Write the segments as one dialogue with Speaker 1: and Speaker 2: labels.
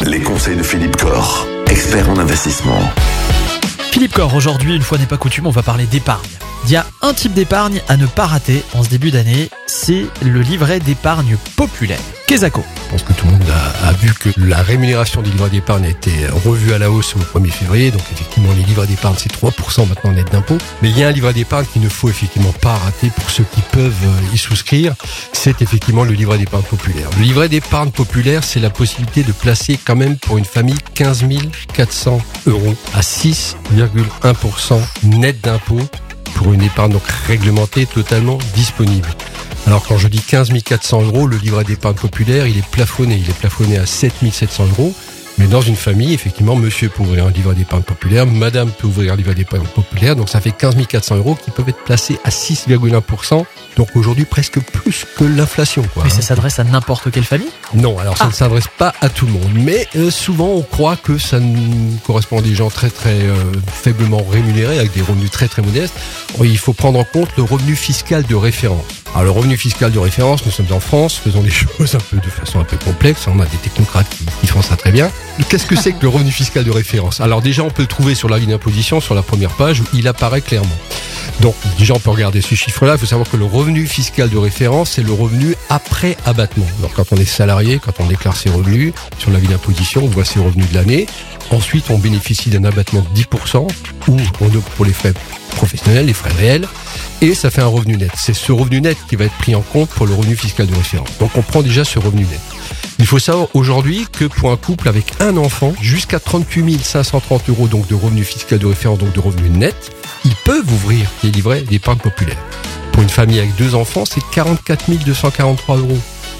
Speaker 1: Les conseils de Philippe Corr, expert en investissement.
Speaker 2: Philippe Corr, aujourd'hui, une fois n'est pas coutume, on va parler d'épargne. Il y a un type d'épargne à ne pas rater en ce début d'année, c'est le livret d'épargne populaire. Kezako.
Speaker 3: Je pense que tout le monde a, vu que la rémunération des livrets d'épargne a été revue à la hausse au 1er février. Donc effectivement, les livrets d'épargne, c'est 3% maintenant net d'impôt. Mais il y a un livret d'épargne qu'il ne faut effectivement pas rater pour ceux qui peuvent euh, y souscrire. C'est effectivement le livret d'épargne populaire. Le livret d'épargne populaire, c'est la possibilité de placer quand même pour une famille 15 400 euros à 6,1% net d'impôt pour une épargne donc réglementée totalement disponible. Alors quand je dis 15 400 euros, le livret d'épargne populaire, il est plafonné. Il est plafonné à 7 700 euros. Mais dans une famille, effectivement, monsieur peut ouvrir un livret d'épargne populaire, madame peut ouvrir un livret d'épargne populaire, donc ça fait 15 400 euros qui peuvent être placés à 6,1%. Donc aujourd'hui, presque plus que l'inflation. Quoi,
Speaker 2: Mais ça
Speaker 3: hein.
Speaker 2: s'adresse à n'importe quelle famille
Speaker 3: Non, alors ça
Speaker 2: Ah.
Speaker 3: ne s'adresse pas à tout le monde. Mais euh, souvent, on croit que ça correspond à des gens très très euh, faiblement rémunérés, avec des revenus très très modestes. Il faut prendre en compte le revenu fiscal de référence. Alors le revenu fiscal de référence, nous sommes en France, faisons les choses un peu de façon un peu complexe. On a des technocrates qui, qui font ça très bien. Qu'est-ce que c'est que le revenu fiscal de référence? Alors déjà, on peut le trouver sur la ligne d'imposition, sur la première page, où il apparaît clairement. Donc déjà, on peut regarder ce chiffre-là. Il faut savoir que le revenu fiscal de référence, c'est le revenu après abattement. Donc quand on est salarié, quand on déclare ses revenus sur la ligne d'imposition, on voit ses revenus de l'année. Ensuite, on bénéficie d'un abattement de 10% ou on pour les frais professionnels, les frais réels, et ça fait un revenu net. C'est ce revenu net qui va être pris en compte pour le revenu fiscal de référence. Donc on prend déjà ce revenu net. Il faut savoir aujourd'hui que pour un couple avec un enfant, jusqu'à 38 530 euros donc de revenu fiscal de référence, donc de revenu net, ils peuvent ouvrir des livrets d'épargne populaire. Pour une famille avec deux enfants, c'est 44 243 euros.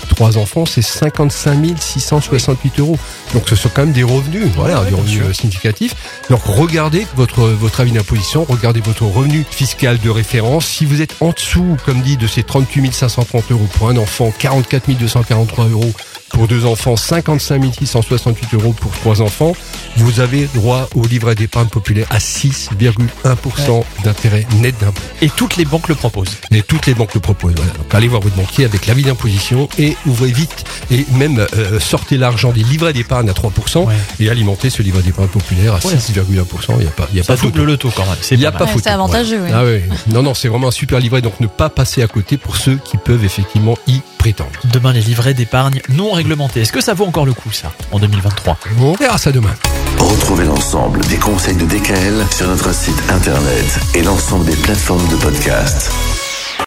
Speaker 3: Trois enfants, c'est 55 668 euros. Donc ce sont quand même des revenus, voilà,
Speaker 2: ouais,
Speaker 3: des revenus
Speaker 2: sûr.
Speaker 3: euh, significatifs. Donc regardez votre votre avis d'imposition, regardez votre revenu fiscal de référence. Si vous êtes en dessous, comme dit, de ces 38 530 euros pour un enfant, 44 243 euros pour deux enfants, 55 668 euros pour trois enfants, vous avez droit au livret d'épargne populaire à 6,1% d'intérêt net d'impôt.
Speaker 2: Et toutes les banques le proposent.
Speaker 3: Et toutes les banques le proposent. Voilà. Donc allez voir votre banquier avec l'avis d'imposition et ouvrez vite et même euh, sortez l'argent des livrets d'épargne à 3%
Speaker 2: Ouais.
Speaker 3: et alimentez ce livret d'épargne populaire à
Speaker 2: Ouais.
Speaker 3: 6,1%. Il n'y a pas, il y a
Speaker 2: Ça
Speaker 3: pas
Speaker 2: double le taux quand même. C'est
Speaker 3: Il n'y a
Speaker 2: pas
Speaker 4: c'est avantageux.
Speaker 3: Ah oui. Non, non, c'est vraiment un super livret. Donc ne pas passer à côté pour ceux qui peuvent effectivement y prétendre.
Speaker 2: Demain, les livrets d'épargne non réglementés. Est-ce que ça vaut encore le coup, ça, en 2023
Speaker 3: On verra ça demain.
Speaker 1: Retrouvez l'ensemble des conseils de DKL sur notre site internet et l'ensemble des plateformes de podcast.